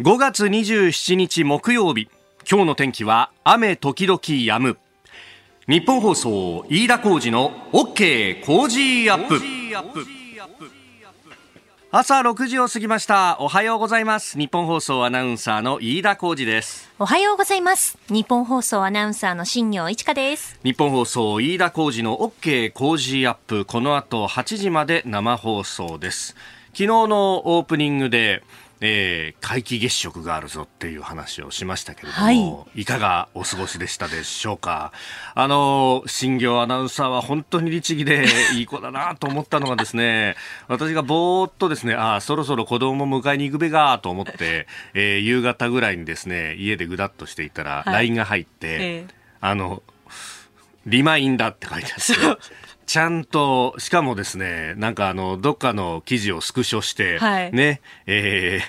5月27日木曜日。今日の天気は雨時々止む。日本放送飯田浩二の OK 工事アップ。朝6時を過ぎました。おはようございます。日本放送アナウンサーの飯田浩二です。おはようございます。日本放送アナウンサーの新業一華です。日本放送飯田浩二の OK 工事アップ。この後8時まで生放送です。昨日のオープニングでえー、皆既月食があるぞっていう話をしましたけれども、はい、いかがお過ごしでしたでしょうか。あの、新業アナウンサーは本当に律儀でいい子だなと思ったのがですね、私がぼーっとですね、あ、そろそろ子供も迎えに行くべがと思って、えー、夕方ぐらいにですね、家でぐだっとしていたら、LINE が入って、えー、あの、リマインダーって書いてあって、ちゃんと、しかもですね、なんかあの、どっかの記事をスクショして、はい、ね、えー、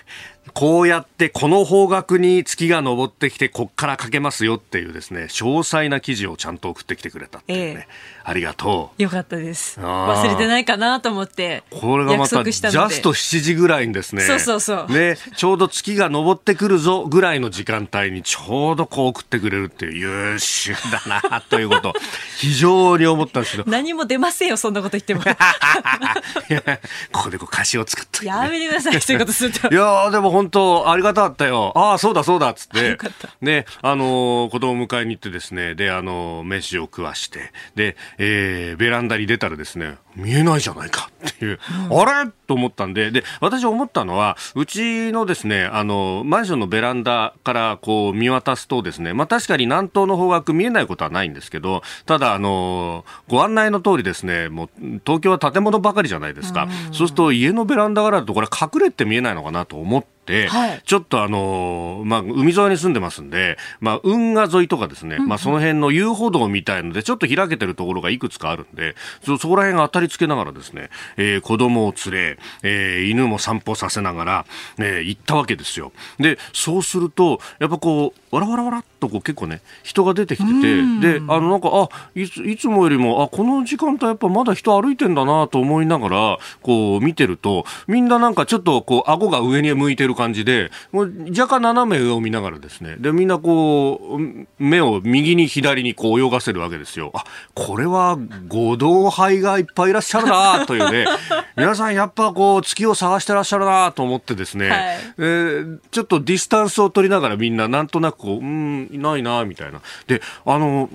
こうやってこの方角に月が昇ってきてこっからかけますよっていうですね詳細な記事をちゃんと送ってきてくれたっていうね、ええ、ありがとう。よかったです。忘れてないかなと思ってこれがまたジャスト7時ぐらいにですね。そうそうそう。ねちょうど月が昇ってくるぞぐらいの時間帯にちょうどこう送ってくれるっていう優秀だなということ。非常に思ったんですけど。何も出ませんよそんなこと言っても。ここでこう歌詞を作っとね、やめてくださいそういうことすると。いやでも本当ありがたかったよ。ああ、そうだそうだっつって。ね、あのー、子供迎えに行ってですね、で、あのー、飯を食わして、で、えー、ベランダに出たらですね、見えないじゃないかっていう、うん、あれ？と思ったんで、で、私思ったのは、うちのですね、あの、マンションのベランダからこう見渡すとですね、まあ確かに南東の方角見えないことはないんですけど、ただ、あの、ご案内の通りですね、もう東京は建物ばかりじゃないですか。そうすると家のベランダからだとこれ隠れて見えないのかなと思って、はい、ちょっとあのまあ、海沿いに住んでますんで、まあ、運河沿いとかですね、うんうん、まあ、その辺の遊歩道みたいので、ちょっと開けてるところがいくつかあるんで、そ、そこら辺が当たりつけながらですね、えー、子供を連れ、えー、犬も散歩させながら、えー、行ったわけですよ。で、そうすると、やっぱこう、わらわらわらっとこう結構ね、人が出てきてて、で、あのなんか、あ、いつ、いつもよりも、あ、この時間帯やっぱまだ人歩いてんだなと思いながら、こう見てると、みんななんかちょっとこう、顎が上に向いてる感じで、若干斜め上を見ながらですね、で、みんなこう、目を右に左にこう泳がせるわけですよ。あ、これは合同杯がいっぱいいらっしゃるなというね、皆さんやっぱこう、月を探してらっしゃるなと思ってですね、はい、えー、ちょっとディスタンスを取りながらみんななんとなくこう、うん、いないなみたいな。で、あの、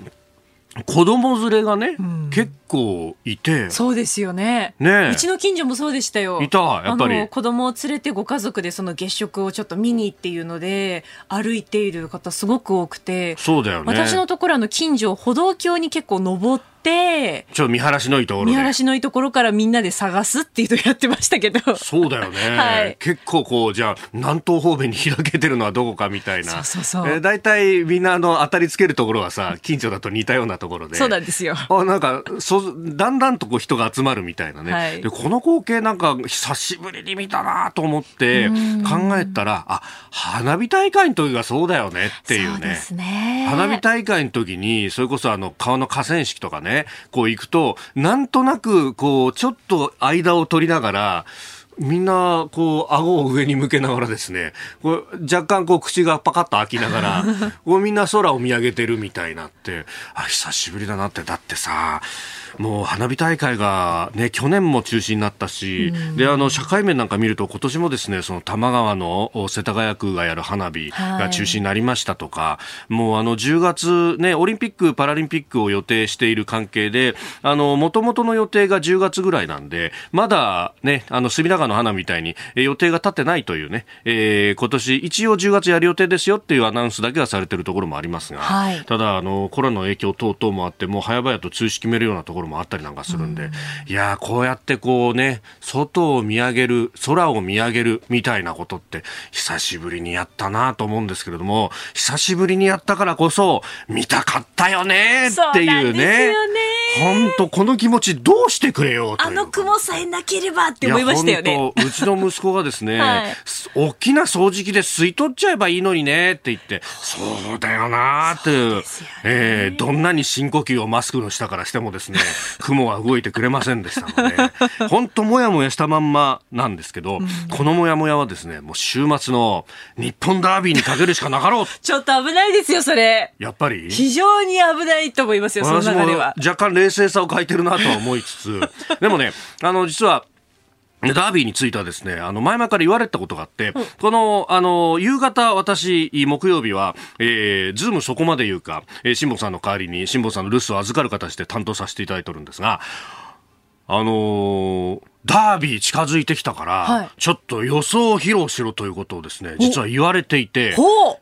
子供連れがね、うん、結構いて。そうですよね。ねうちの近所もそうでしたよ。いたやっぱり。子供を連れてご家族でその月食をちょっと見にっていうので歩いている方すごく多くて。そうだよね。私のところの近所歩道橋に結構登ってて、ちょっと見晴らしのいいところ見晴らしのいいところからみんなで探すっていうのをやってましたけど。そうだよね。はい、結構こう、じゃあ、南東方面に開けてるのはどこかみたいな。そうそうそう。えー、大体みんなあの、当たりつけるところはさ、近所だと似たようなところで。そうなんですよ。あ、なんか、そ、だんだんとこう人が集まるみたいなね。はい、で、この光景なんか、久しぶりに見たなと思って、考えたら、あ、花火大会の時がそうだよねっていうね。そうね。花火大会の時に、それこそあの、川の河川敷とかね、こう行くと、なんとなく、こう、ちょっと間を取りながら、みんな、こう、顎を上に向けながらですね、こう若干、こう、口がパカッと開きながら、こうみんな空を見上げてるみたいなって、あ、久しぶりだなって、だってさ、もう花火大会が、ね、去年も中止になったし、うん、であの社会面なんか見ると今年もですねその多摩川の世田谷区がやる花火が中止になりましたとか、はい、もうあの10月、ね、オリンピック・パラリンピックを予定している関係でもともとの予定が10月ぐらいなんでまだ、ね、あの隅田川の花みたいに予定が立ってないというね、えー、今年一応10月やる予定ですよっていうアナウンスだけがされているところもありますが、はい、ただあのコロナの影響等々もあってもう早々と中止決めるようなところもあったりなんかするんで、うん、いやこうやってこうね外を見上げる空を見上げるみたいなことって久しぶりにやったなと思うんですけれども久しぶりにやったからこそ見たかったよねっていうね。本当この気持ちどうしてくれよあの雲さえなければって思いましたよね。うちの息子がですね、はい、大きな掃除機で吸い取っちゃえばいいのにねって言って、そうだよなっていう、ね、えー、どんなに深呼吸をマスクの下からしてもですね、雲は動いてくれませんでしたので、本当もやもやしたまんまなんですけど、うん、このもやもやはですね、もう週末の日本ダービーにかけるしかなかろう。ちょっと危ないですよ、それ。やっぱり？非常に危ないと思いますよ、その中では。若干冷静さを欠いてるなとは思いつつ、でもね、あの、実は、ダービーについてはですね、あの、前々から言われたことがあって、うん、この、あの、夕方、私、木曜日は、えー、ズームそこまで言うか、えー、辛坊さんの代わりに、辛坊さんの留守を預かる形で担当させていただいてるんですが、あのー、ダービー近づいてきたから、はい、ちょっと予想を披露しろということをですね、実は言われていて、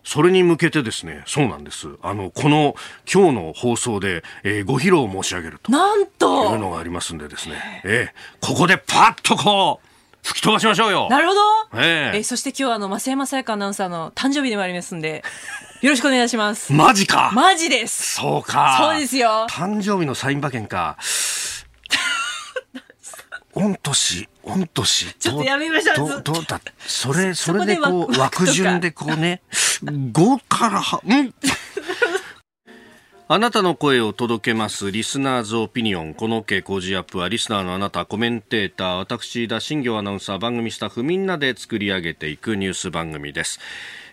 それに向けてですね、そうなんです。あの、この今日の放送で、えー、ご披露を申し上げると。なんというのがありますんでですね、えー、ここでパッとこう、吹き飛ばしましょうよ。なるほど。えー、えー、そして今日はあの、増山さやかアナウンサーの誕生日でもありますんで、よろしくお願いします。マジかマジです。そうか。そうですよ。誕生日のサイン馬券か。御年、御年。ちょっとやめましょう。どどうだそれ、それでこう、枠順でこうね、5からは、ん あなたの声を届けます。リスナーズオピニオン。この OK 工事アップは、リスナーのあなた、コメンテーター、私、田新行アナウンサー、番組スタッフ、みんなで作り上げていくニュース番組です。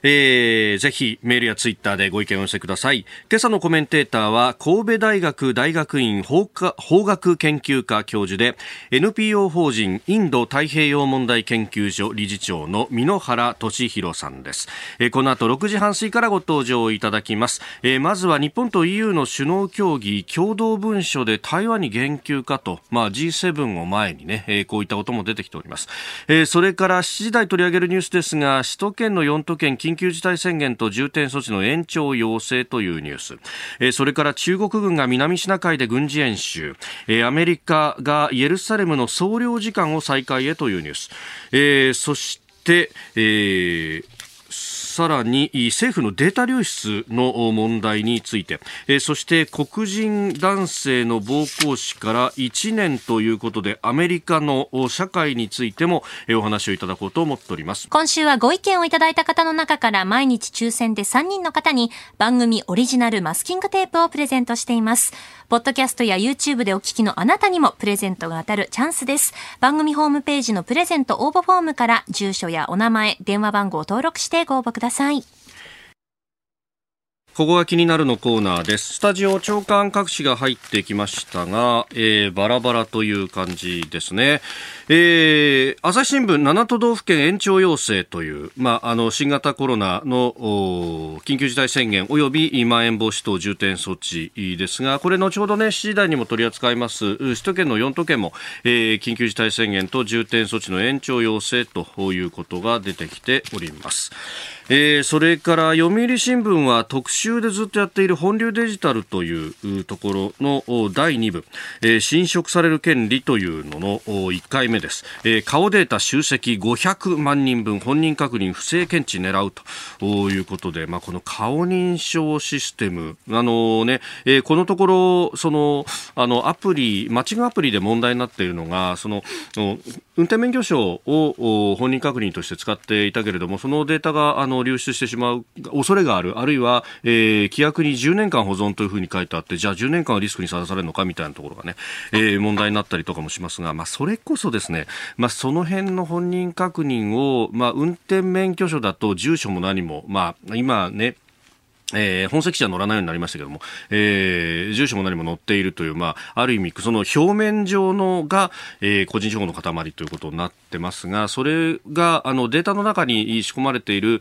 えー、ぜひメールやツイッターでご意見を寄せください。今朝のコメンテーターは神戸大学大学院法科法学研究科教授で NPO 法人インド太平洋問題研究所理事長の箕原俊弘さんです、えー、この後6時半過ぎからご登場いただきます、えー、まずは日本と EU の首脳協議共同文書で台湾に言及かと、まあ、G7 を前にね、えー、こういったことも出てきております、えー、それから7時台取り上げるニュースですが首都圏の4都県緊急事態宣言と重点措置の延長要請というニュース、えー、それから中国軍が南シナ海で軍事演習、えー、アメリカがイエルサレムの総領事館を再開へというニュース、えー、そして、えーさらに政府のデータ流出の問題について、えそして黒人男性の暴行死から1年ということでアメリカの社会についてもお話をいただこうと思っております。今週はご意見をいただいた方の中から毎日抽選で3人の方に番組オリジナルマスキングテープをプレゼントしています。ポッドキャストや YouTube でお聞きのあなたにもプレゼントが当たるチャンスです。番組ホームページのプレゼント応募フォームから住所やお名前電話番号を登録してご応募ください。ださいここが気になるのコーナーです。スタジオ長官各紙が入ってきましたが、えー、バラバラという感じですね。えー、朝日新聞7都道府県延長要請という、まあ、あの、新型コロナの緊急事態宣言及びまん延防止等重点措置ですが、これ後ほどね、7時台にも取り扱います、首都圏の4都県も、えー、緊急事態宣言と重点措置の延長要請ということが出てきております。えー、それから読売新聞は特集でずっとやっている本流デジタルというところの第2部、えー、侵食される権利というのの1回目です、えー、顔データ集積500万人分本人確認不正検知狙うということで、まあ、この顔認証システム。あのね、えー、このところそのあのアプリマッチングアプリで問題になっているのがその運転免許証を本人確認として使っていたけれどもそのデータがあのの流出してしまう恐れがある。あるいは、えー、規約に10年間保存というふうに書いてあってじゃあ10年間はリスクにさらされるのかみたいなところがね、えー、問題になったりとかもしますが、まあ、それこそですね、まあ、その辺の本人確認を、まあ、運転免許証だと住所も何も、まあ、今ねえー、本籍地は乗らないようになりましたけども、えー、住所も何も載っているという、まあ、ある意味、その表面上のが、えー、個人情報の塊ということになってますが、それが、あの、データの中に仕込まれている、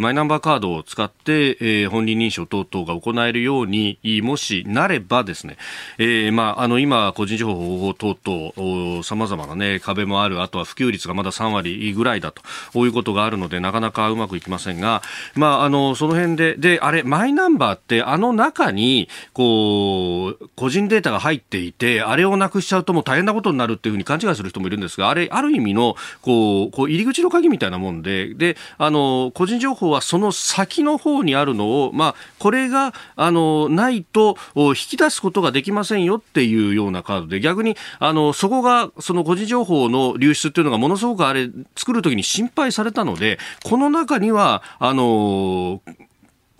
マイナンバーカードを使って、えー、本人認証等々が行えるように、もしなればですね、えー、まあ、あの、今、個人情報保護等々、様々なね、壁もある、あとは普及率がまだ3割ぐらいだと、こういうことがあるので、なかなかうまくいきませんが、まあ、あの、その辺で、で、あれ、マイナンバーって、あの中に、こう、個人データが入っていて、あれをなくしちゃうともう大変なことになるっていうふうに勘違いする人もいるんですが、あれ、ある意味の、こう、こう入り口の鍵みたいなもんで、で、あの、個人情報はその先の方にあるのを、まあ、これが、あの、ないと、引き出すことができませんよっていうようなカードで、逆に、あの、そこが、その個人情報の流出っていうのがものすごくあれ、作るときに心配されたので、この中には、あの、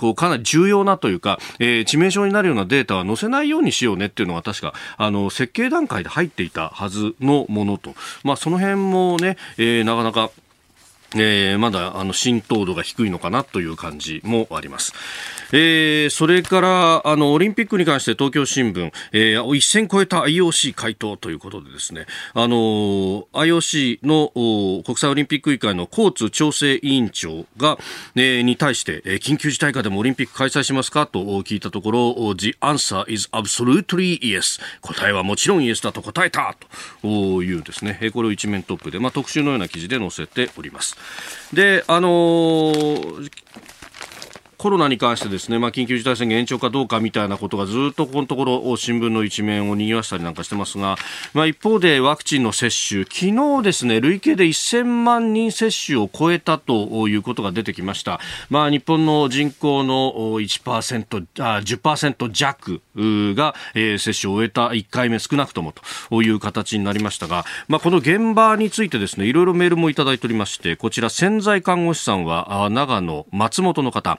こうかなり重要なというか、えー、致命傷になるようなデータは載せないようにしようねっていうのが確かあの設計段階で入っていたはずのものと、まあ、その辺もね、えー、なかなかえー、まだあの浸透度が低いのかなという感じもあります。えー、それからあのオリンピックに関して東京新聞、えー、一線超えた IOC 回答ということでですね、あの IOC の国際オリンピック委員会の交通調整委員長が、えー、に対して、えー、緊急事態下でもオリンピック開催しますかと聞いたところ The answer is absolutely yes 答えはもちろんイエスだと答えたというですね。これを一面トップで、まあ、特集のような記事で載せております。であのーコロナに関してですね、まあ、緊急事態宣言延長かどうかみたいなことがずっとこのところ新聞の一面を賑わしたりなんかしてますが、まあ、一方でワクチンの接種、昨日ですね、累計で1000万人接種を超えたということが出てきました。まあ、日本の人口の1%、あ10%弱が、接種を終えた1回目少なくともという形になりましたが、まあ、この現場についてですね、いろいろメールもいただいておりまして、こちら潜在看護師さんは長野松本の方、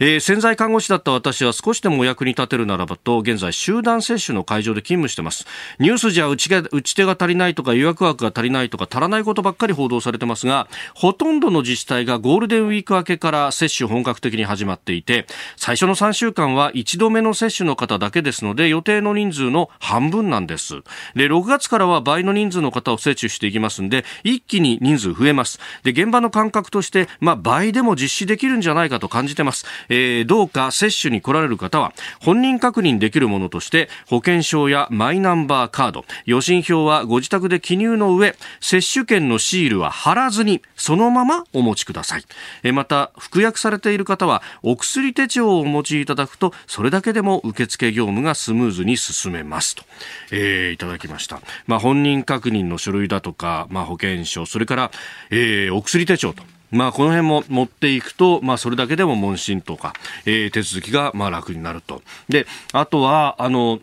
えー、潜在看護師だった私は少しでもお役に立てるならばと、現在集団接種の会場で勤務してます。ニュースじゃ打ち打ち手が足りないとか予約枠が足りないとか足らないことばっかり報道されてますが、ほとんどの自治体がゴールデンウィーク明けから接種本格的に始まっていて、最初の3週間は1度目の接種の方だけですので、予定の人数の半分なんです。で、6月からは倍の人数の方を接種していきますんで、一気に人数増えます。で、現場の感覚として、まあ、倍でも実施できるんじゃないかと感じてます。えー、どうか接種に来られる方は、本人確認できるものとして、保険証やマイナンバーカード、予診票はご自宅で記入の上、接種券のシールは貼らずに、そのままお持ちください。えまた、服薬されている方は、お薬手帳をお持ちいただくと、それだけでも受付業務がスムーズに進めますと、えー、いただきました。まあ、本人確認の書類だとか、まあ、保険証、それから、えー、お薬手帳と。まあ、この辺も持っていくと、まあ、それだけでも問診とか、えー、手続きがまあ楽になると。で、あとは、あの、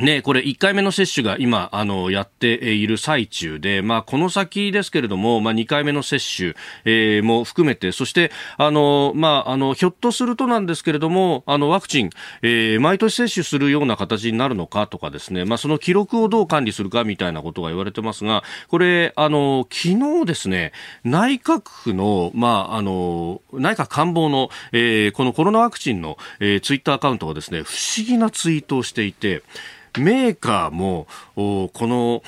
ね、これ1回目の接種が今、あの、やっている最中で、まあ、この先ですけれども、まあ、2回目の接種、えー、も含めて、そして、あの、まあ、あの、ひょっとするとなんですけれども、あの、ワクチン、えー、毎年接種するような形になるのかとかですね、まあ、その記録をどう管理するかみたいなことが言われてますが、これ、あの、昨日ですね、内閣府の、まあ、あの、内閣官房の、えー、このコロナワクチンの、えー、ツイッターアカウントがですね、不思議なツイートをしていて、メーカーもこの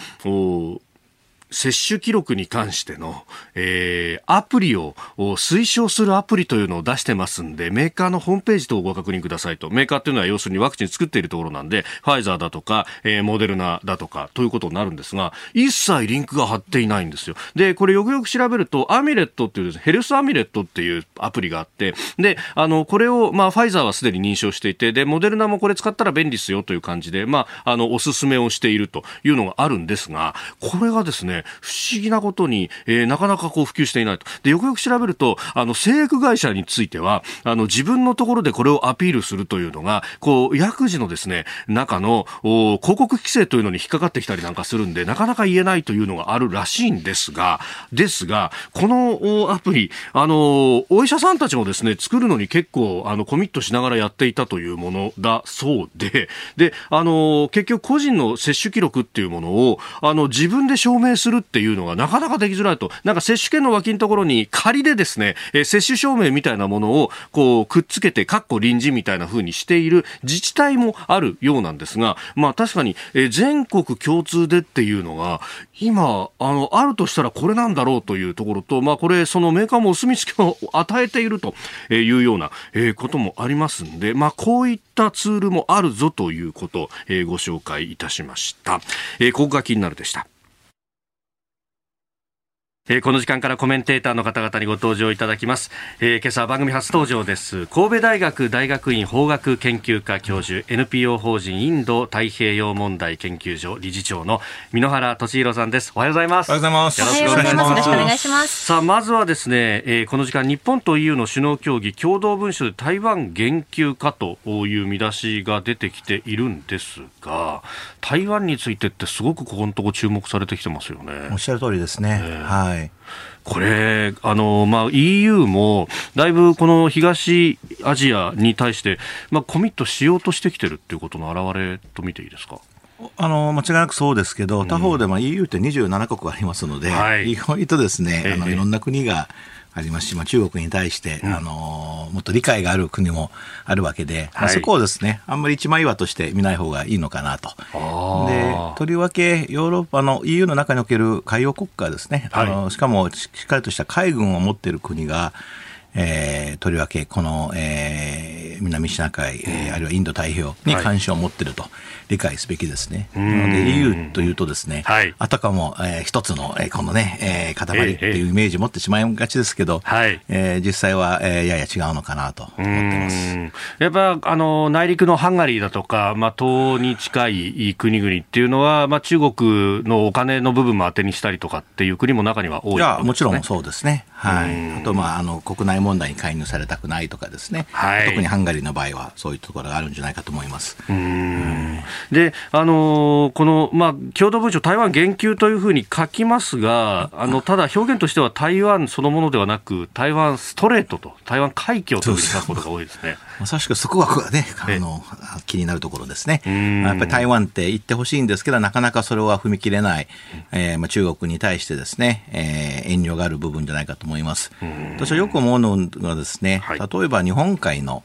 接種記録に関しての、えー、アプリを推奨するアプリというのを出してますんで、メーカーのホームページとご確認くださいと。メーカーっていうのは要するにワクチン作っているところなんで、ファイザーだとか、えー、モデルナだとか、ということになるんですが、一切リンクが貼っていないんですよ。で、これよくよく調べると、アミレットっていう、ヘルスアミレットっていうアプリがあって、で、あの、これを、まあ、ファイザーはすでに認証していて、で、モデルナもこれ使ったら便利ですよという感じで、まあ、あの、おすすめをしているというのがあるんですが、これがですね、不思議なことに、えー、なかなかこう普及していないと。で、よくよく調べると、あの、製薬会社については、あの、自分のところでこれをアピールするというのが、こう、薬事のですね、中の、広告規制というのに引っかかってきたりなんかするんで、なかなか言えないというのがあるらしいんですが、ですが、このアプリ、あの、お医者さんたちもですね、作るのに結構、あの、コミットしながらやっていたというものだそうで、で、あの、結局個人の接種記録っていうものを、あの、自分で証明するるっていうのがなかなかできづらいと。なんか接種券の脇のところに仮でですね、え、接種証明みたいなものをこうくっつけて、かっこ臨時みたいな風にしている自治体もあるようなんですが、まあ確かに、え、全国共通でっていうのが、今、あの、あるとしたらこれなんだろうというところと、まあこれ、そのメーカーもお墨付きを与えているというような、え、こともありますんで、まあこういったツールもあるぞということ、え、ご紹介いたしました。えー、ここが気になるでした。えー、この時間からコメンテーターの方々にご登場いただきます、えー、今朝は番組初登場です。神戸大学大学院法学研究科教授 NPO 法人インド太平洋問題研究所理事長の箕原俊弘さんです。おはようございます。おはようございます。よろしくお願いします。よろしくお願いします。さあまずはですね、えー、この時間日本と EU の首脳協議共同文書で台湾言及かという見出しが出てきているんですが台湾についてってすごくここのとこ注目されてきてますよね。おっしゃる通りですね、えー、はいはい。これ、あの、まあ、EU も、だいぶこの東アジアに対して、まあ、コミットしようとしてきてるっていうことの表れと見ていいですか？あの間違いなくそうですけど、他方でも EU って27国ありますので、はい、意外とですね、あのいろんな国がありますし、まあ、中国に対して、うん、あのもっと理解がある国もあるわけで、はい、そこをですねあんまり一枚岩として見ない方がいいのかなと。でとりわけヨーロッパの EU の中における海洋国家ですね、はい、あのしかもしっかりとした海軍を持っている国がえー、とりわけこの、えー、南シナ海、えー、あるいはインド太平洋に関心を持っていると理解すべきですね。はい、なので EU というとですね、はい、あたかも、えー、一つの、えー、このね、えー、塊っていうイメージを持ってしまいがちですけど、はい、えー、実際は、えー、やや違うのかなと思ってます。やっぱあの内陸のハンガリーだとか、まあ、東に近い国々っていうのは、まあ、中国のお金の部分も当てにしたりとかっていう国も中には多い、ね、いやもちろんそうですね。はい、あと、まあ、あの国内問題に介入されたくないとかですね、はい、特にハンガリーの場合はそういうところがあるんじゃないかと思います。で、あのー、この、まあ、共同文書、台湾言及というふうに書きますが、あのただ表現としては台湾そのものではなく、台湾ストレートと、台湾海峡というふうに書くことが多いですね。まさしくそこがね、あの気になるところですね。やっぱり台湾って言ってほしいんですけど、なかなかそれは踏み切れない、えーまあ、中国に対してですね、えー、遠慮がある部分じゃないかと思います。私はよく思うのはですね、はい、例えば日本海の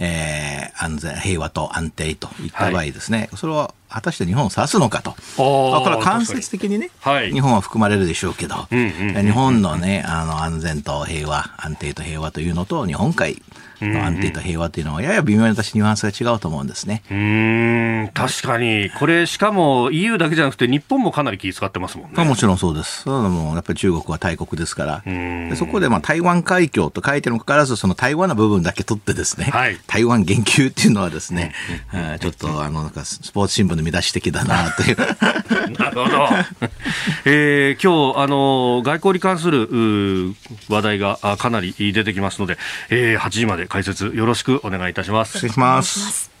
えー、安全、平和と安定といった場合ですね、はい、それは果たして日本を指すのかと。これは間接的にね、はい、日本は含まれるでしょうけど、うんうんうん、日本のね、あの安全と平和、安定と平和というのと、日本海の安定と平和というのは、やや微妙に私、ニュアンスが違うと思うんですね。うん確かに、これ、しかも EU だけじゃなくて、日本もかなり気遣ってますもんね。もちろんそうです。そのもやっぱり中国は大国ですから、でそこでまあ台湾海峡と書いてるにもかかわらず、その台湾の部分だけ取ってですね、はい、台湾言及っていうのはですね、ちょっとあのなんかスポーツ新聞の見出し的だなという。なるほど。えー、今日あの外交に関する話題がかなり出てきますので、えー、8時まで解説よろしくお願いいたします。失礼します。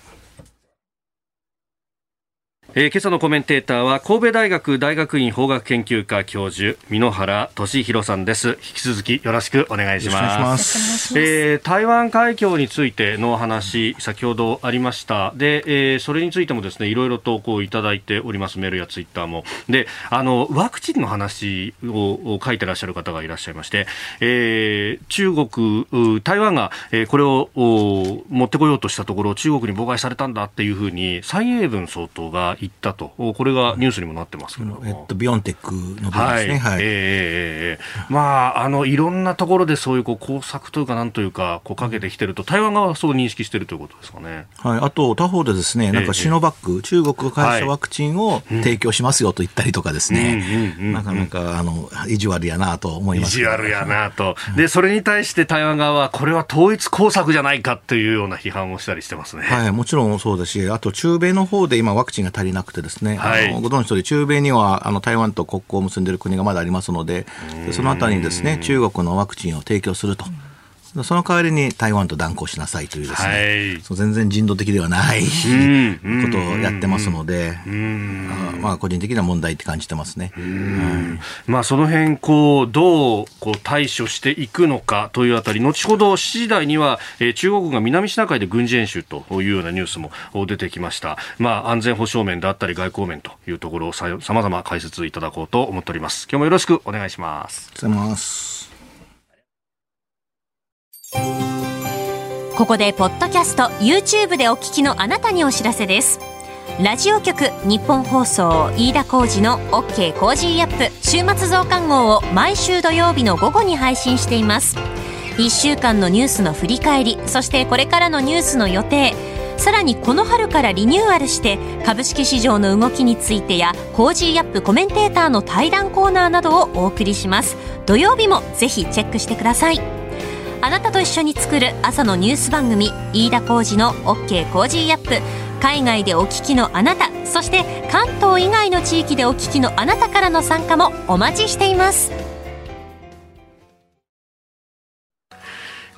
えー、今朝のコメンテーターは神戸大学大学院法学研究科教授箕原俊弘さんです。引き続きよろしくお願いします。えー、台湾海峡についての話先ほどありました。で、えー、それについてもですねいろいろとこういただいております。メールやツイッターも。であのワクチンの話を書いてらっしゃる方がいらっしゃいまして、えー、中国台湾が、えー、これを持ってこようとしたところ中国に妨害されたんだっていうふうに蔡英文総統が言ったと、これがニュースにもなってますけどえっと、ビヨンテックの分ですね。はい。はい、えー、まあ、あの、いろんなところでそういうこう工作というか、なんというか、こうかけてきてると、台湾側はそう認識しているということですかね。はい。あと、他方でですね、なんかシノバック、えー、中国が開したワクチンを提供しますよと言ったりとかですね、なかなか、あの、意地悪やなと思います、意地悪やなと。で、それに対して台湾側は、これは統一工作じゃないかっていうような批判をしたりしてますね。はい。もちろんそうだし、あと、中米の方で今ワクチンが足りなくてですね、はい、あのご存知通り、中米にはあの台湾と国交を結んでいる国がまだありますので、そのあたりにですね中国のワクチンを提供すると。その代わりに台湾と断交しなさいというですね、はい、そう全然人道的ではないことをやってますので、まあ個人的な問題って感じてますね。まあその辺こうどうこう対処していくのかというあたり、後ほど7時台には、えー、中国が南シナ海で軍事演習というようなニュースも出てきました。まあ安全保障面であったり外交面というところをさまざま解説いただこうと思っております。今日もよろしくお願いします。ありがとうございます。ここでポッドキャスト YouTube でお聞きのあなたにお知らせです。ラジオ局日本放送飯田浩二の OK コージーアップ週末増刊号を毎週土曜日の午後に配信しています。1週間のニュースの振り返りそしてこれからのニュースの予定さらにこの春からリニューアルして株式市場の動きについてやコージーアップコメンテーターの対談コーナーなどをお送りします。土曜日もぜひチェックしてください。あなたと一緒に作る朝のニュース番組飯田浩二の OK コージーアップ。海外でお聞きのあなたそして関東以外の地域でお聞きのあなたからの参加もお待ちしています。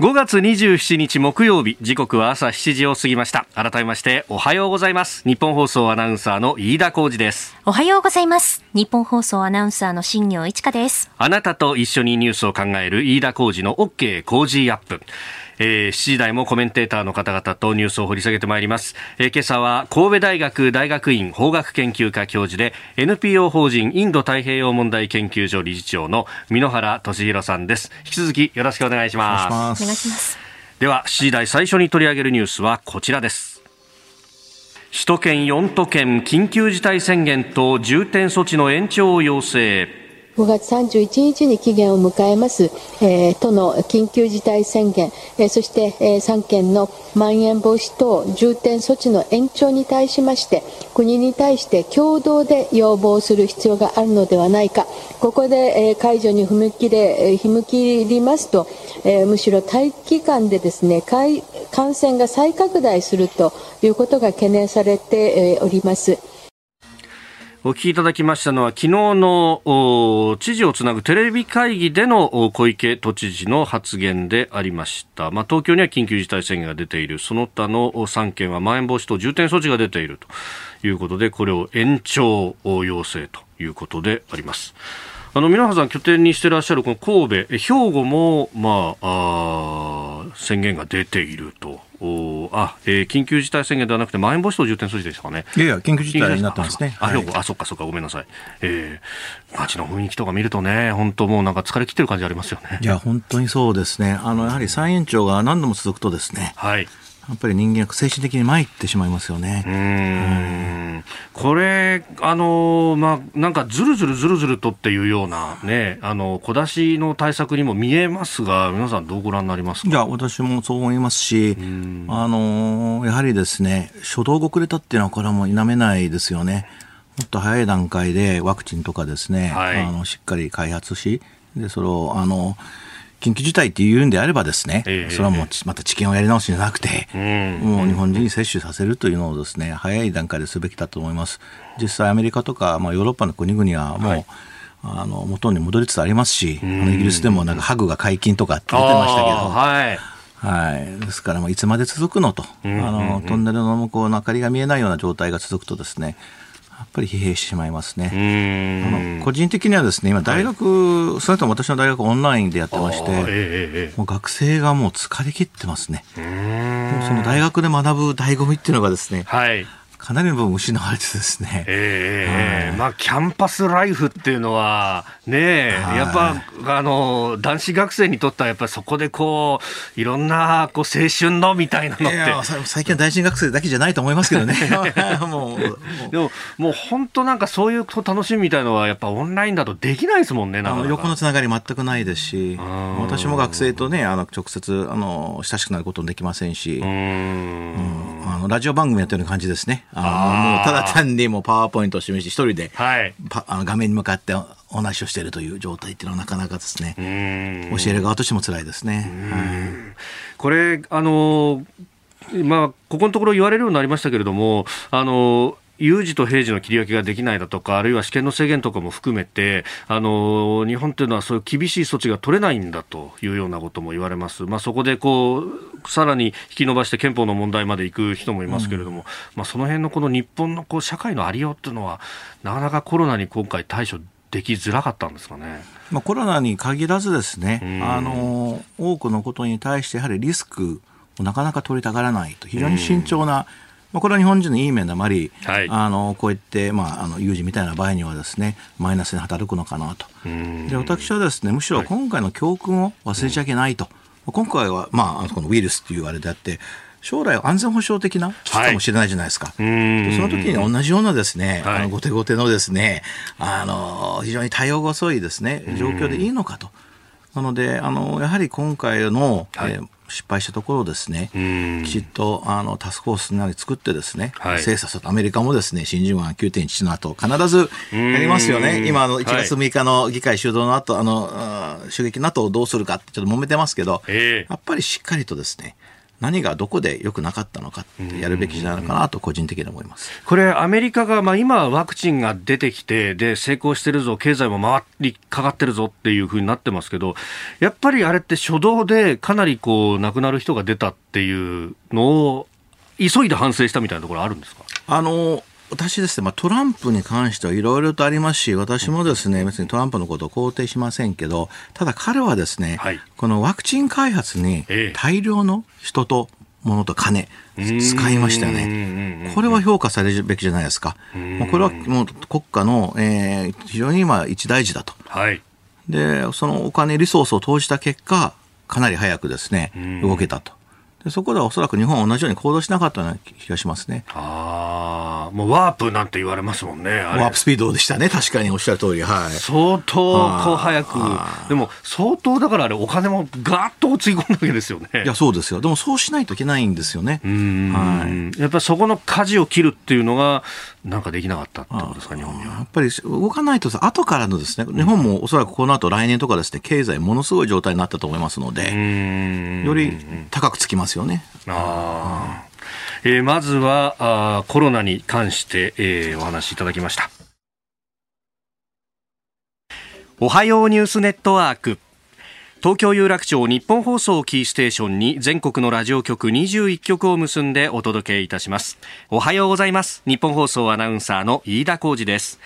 5月27日木曜日時刻は朝7時を過ぎました。改めましておはようございます。日本放送アナウンサーの飯田浩二です。おはようございます。日本放送アナウンサーの新業一華です。あなたと一緒にニュースを考える飯田浩二の OK 工事アップえー、7時台もコメンテーターの方々とニュースを掘り下げてまいります、えー、今朝は神戸大学大学院法学研究科教授で NPO 法人インド太平洋問題研究所理事長の箕原俊弘さんです。引き続きよろしくお願いします。お願いします。では7時台最初に取り上げるニュースはこちらです。首都圏4都県緊急事態宣言と重点措置の延長を要請5月31日に期限を迎えます、えー、都の緊急事態宣言、えー、そして、えー、3県のまん延防止等重点措置の延長に対しまして国に対して共同で要望する必要があるのではないかここで、えー、解除に踏み切れ、えー、踏み切りますと、えー、むしろ待機間でですね感染が再拡大するということが懸念されて、おります。お聞きいただきましたのは昨日の知事をつなぐテレビ会議での小池都知事の発言でありました、まあ、東京には緊急事態宣言が出ている。その他の3県はまん延防止等重点措置が出ている。ということでこれを延長要請。ということであります。あの皆さん拠点にしていらっしゃるこの神戸兵庫も、まあ、あ宣言が出ていると。おあ、えー、緊急事態宣言ではなくて、まん延防止等重点措置でしたかね。いやいや、緊急事態になってますね。あ、はい、あ、そっかそっか、ごめんなさい。えー、街の雰囲気とか見るとね、本当もうなんか疲れ切ってる感じありますよね。いや、本当にそうですね。あの、やはり再延長が何度も続くとですね。はい。やっぱり人間精神的に参ってしまいますよね。うん。これ、あの、まあ、なんかずるずるずるずるとっていうようなね、あの、小出しの対策にも見えますが、皆さんどうご覧になりますか？いや、私もそう思いますし、あの、やはりですね、初動が遅れたっていうのはこれはもう否めないですよね。もっと早い段階でワクチンとかですね、はい、あのしっかり開発し、で、それを、あの、緊急事態っていうんであればですね、えー、それはもうまた知見をやり直しじゃなくて、もう日本人に接種させるというのをですね、早い段階ですべきだと思います。実際アメリカとか、まあ、ヨーロッパの国々はもう、はい。あの元に戻りつつありますし、イギリスでもなんかハグが解禁とかって言ってましたけど、はい。はい、ですから、いつまで続くのと、あのトンネルの向こうの明かりが見えないような状態が続くとですね、やっぱり疲弊してしまいますね。あの個人的にはですね、今大学、はい、それとも私の大学オンラインでやってまして、えー、もう学生がもう疲れ切ってますね。その大学で学ぶ醍醐味っていうのがですね、はい、かなりの部分失われてですね。ええー、まあ、キャンパスライフっていうのは、ねやっぱ、あの、男子学生にとっては、やっぱりそこでこう、いろんな、こう、青春のみたいなのって。最近は大臣学生だけじゃないと思いますけどね。もう、でも、もう本当なんかそういう楽しみみたいのは、やっぱオンラインだとできないですもんね、あの横のつながり全くないですし、私も学生とね、あの、直接、あの、親しくなることもできませんし、うん、あの、ラジオ番組やってる感じですね。あのもうただ単にもうパワーポイントを示し、一人で、はい、あの画面に向かってお話をしているという状態っていうのはなかなかですね、教える側としても辛いですね。これ、あのまあ、ここのところ言われるようになりましたけれども、あの有事と平時の切り分けができないだとか、あるいは試験の制限とかも含めて、あの日本というのはそういう厳しい措置が取れないんだというようなことも言われます。まあ、そこでこう、さらに引き伸ばして憲法の問題まで行く人もいますけれども、うん、まあ、その辺のこの日本のこう社会のありようっていうのは、なかなかコロナに今回対処できづらかったんですかね。まあ、コロナに限らずですね、あの多くのことに対してやはりリスクをなかなか取りたがらないと非常に慎重な、まあ、これは日本人のいい面でもあり、はい、あのこうやって、まあ、あの有事みたいな場合にはですねマイナスに働くのかなと。で私はですねむしろ今回の教訓を忘れちゃいけないと。はい、今回は、まあ、このウイルスっていうあれであって将来安全保障的な危機かもしれないじゃないですか。はい、その時に同じようなですね、はい、あの後手後手のですね、あの非常に対応が遅いですね状況でいいのかと。なのであのやはり今回の、はい、えー失敗したところをですね、きちっとあのタスクフォースなり作ってですね、はい、精査するアメリカもですね、新人案9.1の後、必ずやりますよね。今、あの、1月6日の議会主導の後、はい、あの、襲撃の後をどうするかってちょっと揉めてますけど、やっぱりしっかりとですね、何がどこで良くなかったのかってやるべきじゃないかなと個人的に思います。これ、アメリカが、まあ、今、ワクチンが出てきてで成功してるぞ、経済も回りかかってるぞっていうふうになってますけど、やっぱりあれって初動でかなりこう亡くなる人が出たっていうのを急いで反省したみたいなところあるんですか？あの私ですね、まあ、トランプに関してはいろいろとありますし、私もですね、別にトランプのことを肯定しませんけど、ただ彼はですね、はい、このワクチン開発に大量の人と物と金、使いましたよね。これは評価されるべきじゃないですか。もうこれはもう国家の、えー、非常に今一大事だと。はい、で、そのお金、リソースを投じた結果、かなり早くですね、動けたと。でそこではおそらく日本は同じように行動しなかったような気がしますね。ああ、もうワープなんて言われますもんね。ワープスピードでしたね、確かにおっしゃる通り。はい。相当こう早く、でも相当だからあれお金もガーッとつぎ込んだわけですよね。いや、そうですよ。でもそうしないといけないんですよね。はい。やっぱりそこの舵を切るっていうのが、なんかできなかったってことですか、日本には。やっぱり動かないと後からのですね、日本もおそらくこの後来年とかですね、経済ものすごい状態になったと思いますので、より高くつきますよね。あえー、まずはあコロナに関して、えー、お話しいただきました。おはようニュースネットワーク。東京有楽町日本放送キーステーションに全国のラジオ局21局を結んでお届けいたします。おはようございます。日本放送アナウンサーの飯田浩二です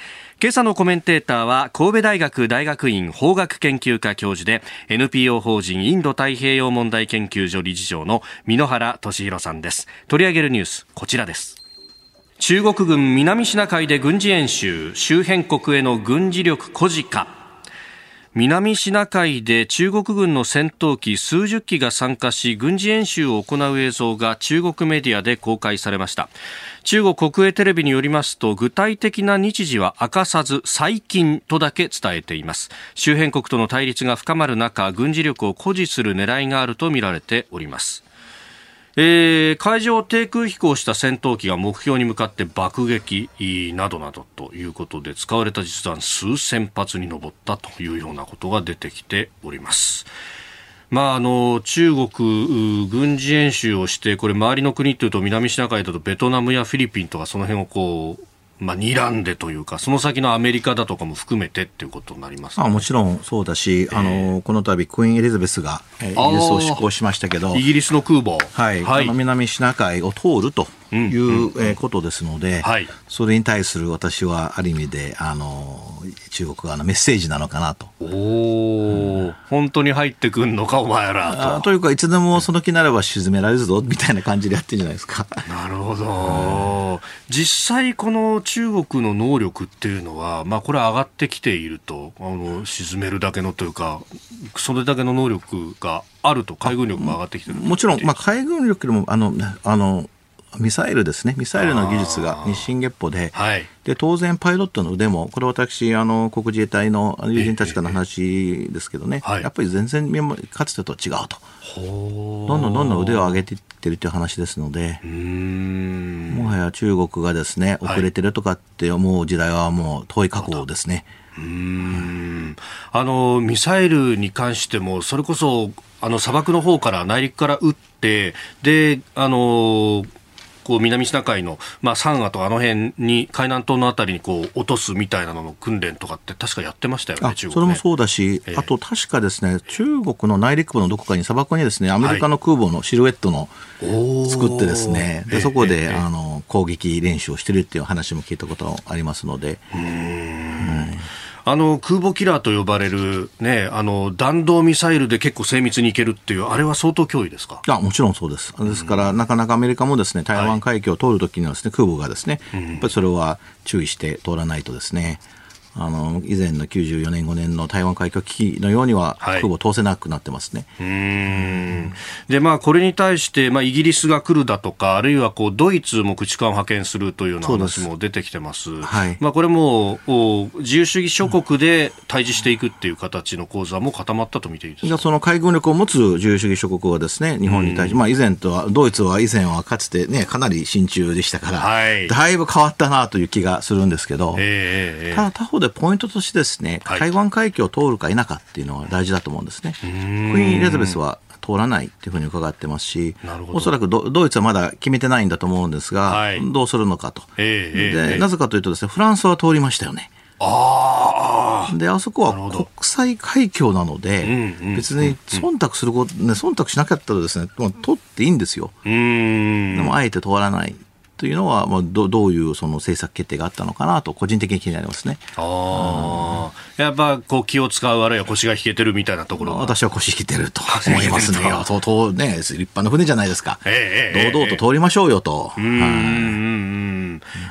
今朝のコメンテーターは神戸大学大学院法学研究科教授で NPO 法人インド太平洋問題研究所理事長の箕原俊弘さんです。取り上げるニュースこちらです。中国軍南シナ海で軍事演習周辺国への軍事力誇示か南シナ海で中国軍の戦闘機数十機が参加し軍事演習を行う映像が中国メディアで公開されました。中国国営テレビによりますと具体的な日時は明かさず最近とだけ伝えています。周辺国との対立が深まる中軍事力を誇示する狙いがあるとみられております。えー、海上低空飛行した戦闘機が目標に向かって爆撃などなどということで使われた実弾数千発に上ったというようなことが出てきております。まあ、あの中国、軍事演習をして、これ、周りの国というと、南シナ海だとベトナムやフィリピンとか、その辺をこうまあ、睨んでというか、その先のアメリカだとかも含めてっていうことになります、ね、あもちろんそうだし、えー、あのこの度クイーン・エリザベスが、えー、イギリスを出港しましたけど、イギリスの空母、はい、はい、南シナ海を通るという、うん、ことですので、はい、それに対する私はある意味であの中国側のメッセージなのかなと。おお、うん、本当に入ってくんのか、お前らと。というか、いつでもその気ならば沈められるぞみたいな感じでやってるんじゃないですか。なるほど、実際、この中国の能力っていうのは、まあ、これ上がってきていると、あの沈めるだけのというか、それだけの能力があると、海軍力も上がってきてるもちろん、まあ、海軍力でもあのあのミサイルですね、ミサイルの技術が日進月歩で、はい、で当然、パイロットの腕も、これ私、あの国自衛隊の友人たちからの話ですけどね、やっぱり全然かつてと違うと、どんどんどんどん腕を上げていってるという話ですので、もはや中国がですね遅れてるとかって思う時代はもう遠い過去ですね。うん。あのミサイルに関しても、それこそあの砂漠の方から内陸から撃って、であのこう南シナ海の、まあ、サンガとかあの辺に海南島のあたりにこう落とすみたいなのの訓練とかって確かやってましたよね、中国、ね、それもそうだし、えー、あと確かですね中国の内陸部のどこかに砂漠にですねアメリカの空母のシルエットの、作ってですねでそこで、あの攻撃練習をしてるっていう話も聞いたことありますので。うんあの空母キラーと呼ばれる、ね、あの弾道ミサイルで結構精密にいけるっていう、あれは相当脅威ですか？あもちろんそうです。ですから、なかなかアメリカもですね台湾海峡を通るときにはです、ね、空母がですね、やっぱりそれは注意して通らないとですね。あの以前の94年、5年の台湾海峡危機のようには、空母通せなくなってますね。はい、うん。で、まあ、これに対して、まあ、イギリスが来るだとか、あるいはこうドイツも駆逐艦を派遣するというような話も出てきてます。はい、まあ、これも自由主義諸国で対峙していくっていう形の構図はもう固まったと見ていいですか？その海軍力を持つ自由主義諸国はですね、日本に対して、まあ、以前とは、ドイツは以前はかつてね、かなり親中でしたから、はい、だいぶ変わったなという気がするんですけど、えー、ただ他方でポイントとしてですね、台湾海峡を通るか否かっていうのは大事だと思うんですね。クイーン・エリザベスは通らないというふうに伺ってますし、おそらくドイツはまだ決めてないんだと思うんですが、はい、どうするのかと、えー、で、なぜかというとですね、フランスは通りましたよね。あであそこは国際海峡なので、別に忖度すること、ね、忖度しなかったらですね、取っていいんですよ。でもあえて通らない。というのは、まあ、どどういうその政策決定があったのかなと、個人的に気になりますね。あやっぱこう気を使う、あるいは腰が引けてるみたいなところ私は腰引けてると 思いますね。相当ね、立派な船じゃないですか。えー、堂々と通りましょうよと。うん、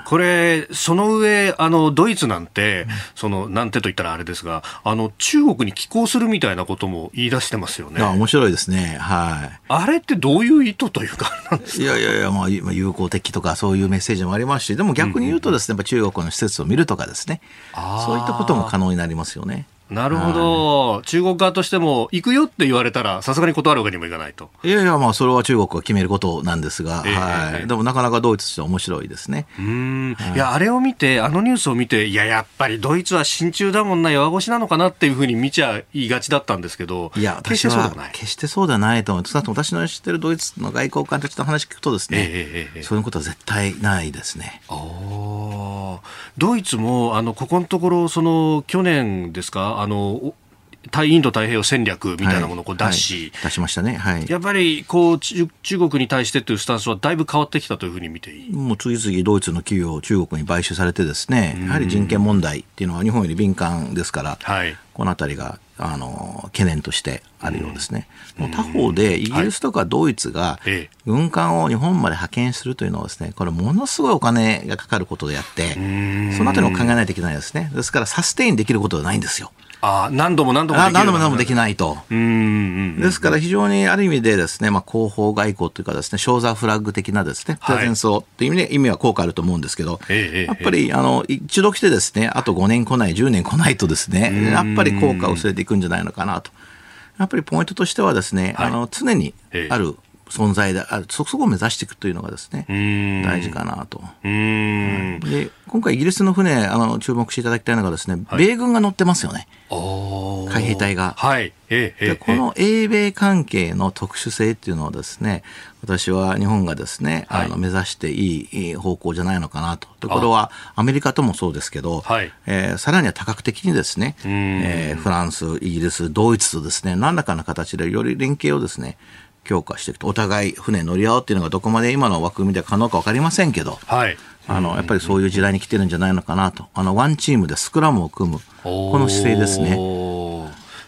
これ、その上、あの、ドイツなんて、その、なんてと言ったらあれですが、あの、中国に寄港するみたいなことも言い出してますよね。面白いですね。はい。あれってどういう意図というか、いやいやいや、まあ、友好的とかそういうメッセージもありますし、でも逆に言うとですね、やっぱ中国の施設を見るとかですね、そういったことも可能になりますよね。なるほど、はい、中国側としても、行くよって言われたら、さすがに断るわけにもいかないと。いやいや、まあ、それは中国が決めることなんですが、えー、はい、でもなかなかドイツとしては面白いですね。うん、はい、いや、あれを見て、あのニュースを見て、いや、やっぱりドイツは親中だもんな、弱腰なのかなっていうふうに見ちゃいがちだったんですけど、いや、決してそうでもない。決してそうではないと思います。私の知ってるドイツの外交官たちの話聞くとですね、えー、そういうことは絶対ないですね。ドイツも、あの、ここのところ、その、去年ですか、あの、対インド太平洋戦略みたいなものをこう出し、はい。はい、出しましたね、はい、やっぱりこう中国に対してというスタンスはだいぶ変わってきたというふうに見ていい？もう次々ドイツの企業、中国に買収されて、ですねやはり人権問題っていうのは日本より敏感ですから、はい、このあたりがあの懸念としてあるようですね。もう他方で、イギリスとかドイツが軍艦を日本まで派遣するというのはですね、これものすごいお金がかかることであって、そのあたりも考えないといけないですね。ですからサステインできることはないんですよ。あ何度も何度もでき何度も何度もできないと。ですから非常にある意味でですね、まあ、広報外交というかですね、ショーザーフラッグ的なですね、プレゼンスを、っていう意味で意味は効果あると思うんですけど、やっぱりあの一度来てですね、あと5年来ない、10年来ないとですね、やっぱり効果を薄れていくんじゃないのかなと。やっぱりポイントとしてはですね、はい、あの常にある存在である、そこを目指していくというのがですね、大事かなと。で、今回イギリスの船、あの、注目していただきたいのがですね、はい、米軍が乗ってますよね。海兵隊が。はい。ええ、でこの英米関係の特殊性っていうのはですね、私は日本がですね、はい、あの目指していい方向じゃないのかなと。でこれはアメリカともそうですけど、はい、えー、さらには多角的にですね、えー、フランス、イギリス、ドイツとですね、何らかの形でより連携をですね、強化していくと、お互い船乗り合おうっていうのがどこまで今の枠組みで可能か分かりませんけど、はい、あのやっぱりそういう時代に来てるんじゃないのかなと、あのワンチームでスクラムを組む、この姿勢ですね。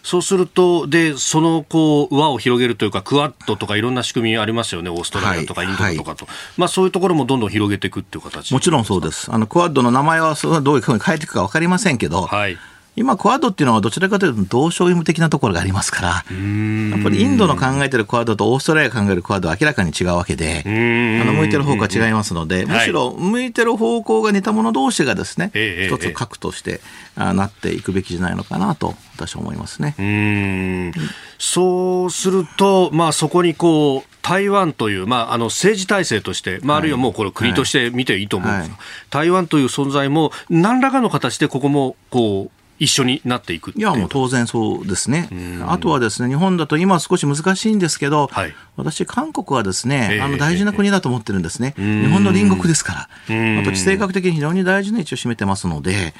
そうすると、で、その、こう、輪を広げるというか、クワッドとかいろんな仕組みありますよね、オーストラリアとかインドとかと。はい。はい、まあ、そういうところもどんどん広げていくっていう形。もちろんそうです。あの、クワッドの名前はどういうふうに変えていくか分かりませんけど、はい今、クアッドっていうのはどちらかというと同床異夢的なところがありますから、やっぱりインドの考えてるクアッドとオーストラリアが考えるクアッドは明らかに違うわけで、あの向いてる方向が違いますので、むしろ向いてる方向が似た者同士がですね、一つ核としてなっていくべきじゃないのかなと、私は思いますね。うん。そうすると、まあ、そこにこう、台湾という、まあ、あの政治体制として、まあ、あるいはもうこれ、国として見ていいと思うんですが、はいはい、台湾という存在も、何らかの形でここもこう一緒になっていくいや、もう当然そうですね。あとはですね、日本だと今少し難しいんですけど、はい、私、韓国はですね、あの大事な国だと思ってるんですね。日本の隣国ですから。あと地政学的に非常に大事な位置を占めてますので、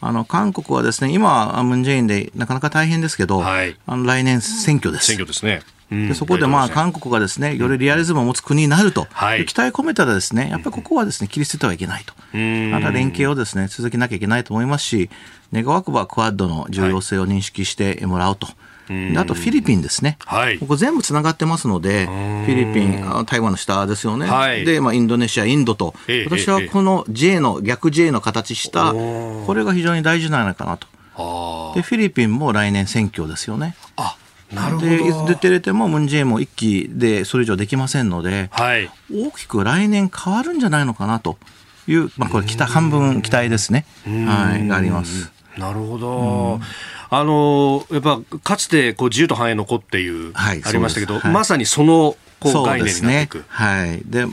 あの韓国はですね、今、ムン・ジェインでなかなか大変ですけど、はい、あの来年選挙です。選挙ですね。でそこでまあ韓国がですねよりリアリズムを持つ国になると、はい、期待を込めたらですねやっぱりここはですね切り捨ててはいけないと、また連携をですね続けなきゃいけないと思いますし願わくばクアッドの重要性を認識してもらうと。であとフィリピンですね、はい、ここ全部つながってますので、フィリピン、台湾の下ですよね、はい、で、まあ、インドネシア、インドと、私はこの J の、逆 J の形した、これが非常に大事なのかなと。でフィリピンも来年選挙ですよね。あなるほど。出てれてもムン・ジェインも一期でそれ以上できませんので、はい、大きく来年変わるんじゃないのかなという、まあ、これ北半分期待ですね、はい、があります。なるほど、あのやっぱかつてこう自由と繁栄の子っていう、はい、ありましたけど、はい、まさにそのこう概念になっていく。ね、はい。で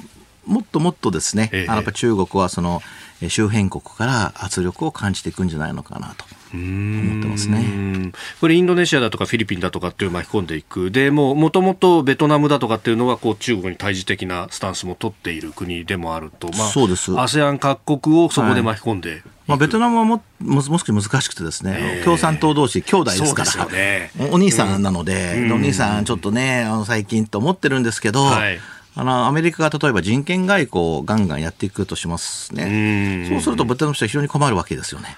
もっともっとですね、ええ、あのやっぱ中国はその周辺国から圧力を感じていくんじゃないのかなと。思ってますね。これ、インドネシアだとかフィリピンだとかっていう巻き込んでいく、でももともとベトナムだとかっていうのはこう中国に対峙的なスタンスも取っている国でもあると、まあ、そうです。ASEAN 各国をそこで巻き込んで、はいまあ、ベトナムはもも少し難しくてですね、共産党同士兄弟ですから、ね、お兄さんなので、うん、お兄さんちょっとね、あの最近と思ってるんですけど、はい。あのアメリカが例えば人権外交をガンガンやっていくとしますね、そうするとベトナムとしては非常に困るわけですよね。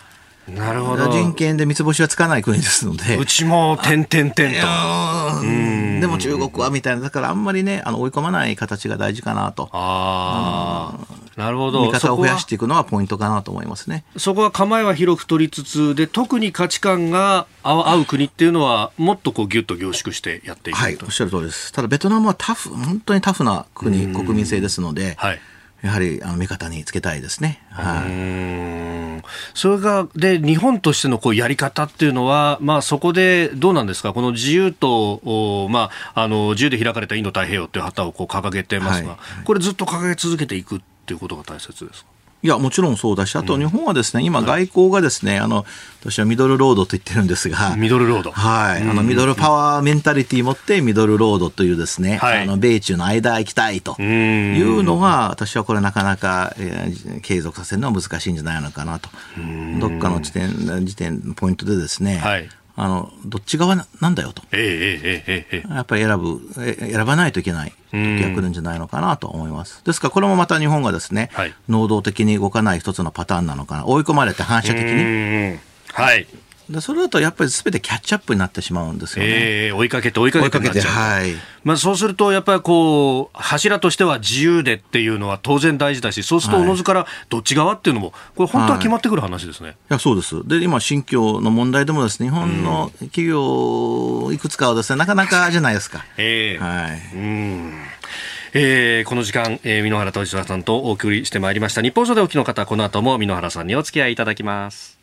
なるほど。人権で三つ星はつかない国ですので。うちも点々点と。でも中国はみたいなだからあんまりねあの追い込まない形が大事かなと。ああなるほど。味方を増やしていくのはポイントかなと思いますね。そこは構えは広く取りつつで特に価値観が 合う国っていうのはもっとこうギュッと凝縮してやっていくはいおっしゃる通りです。ただベトナムはタフ本当にタフな国国民性ですので、はいやはりあの味方につけたいですね。はい、それがで日本としてのこうやり方っていうのは、まあ、そこでどうなんですか、この自由と、まあ、あの自由で開かれたインド太平洋という旗をこう掲げてますが、はい、これ、ずっと掲げ続けていくっていうことが大切ですか？いや、もちろんそうだし、あと日本はですね、うん、今、外交がですね、あの、私はミドルロードと言ってるんですが、ミドルロード。はい。あの、ミドルパワーメンタリティ持って、ミドルロードというですね、はい、あの、米中の間行きたいというのは、私はこれなかなか、えー、継続させるのは難しいんじゃないのかなと。どっかの時点、時点、ポイントでですね、はい、あのどっち側なんだよと、ええええやっぱり選ぶ選ばないといけない時が来るんじゃないのかなと思います。ですからこれもまた日本がですね、はい、能動的に動かない一つのパターンなのかな。追い込まれて反射的に。はいでそれだとやっぱりすべてキャッチアップになってしまうんですよね。えー、追いかけて追いかけててはい。まあそうするとやっぱりこう柱としては自由でっていうのは当然大事だし、そうするとおのずからどっち側っていうのもこれ本当は決まってくる話ですね。はい、いやそうです。で今新疆の問題でもですね日本の企業いくつかはですねなかなかじゃないですか。ええー、はい。うん。えー、この時間、えー、箕原俊さんとお送りしてまいりました日本書でお聞きの方この後も箕原さんにお付き合いいただきます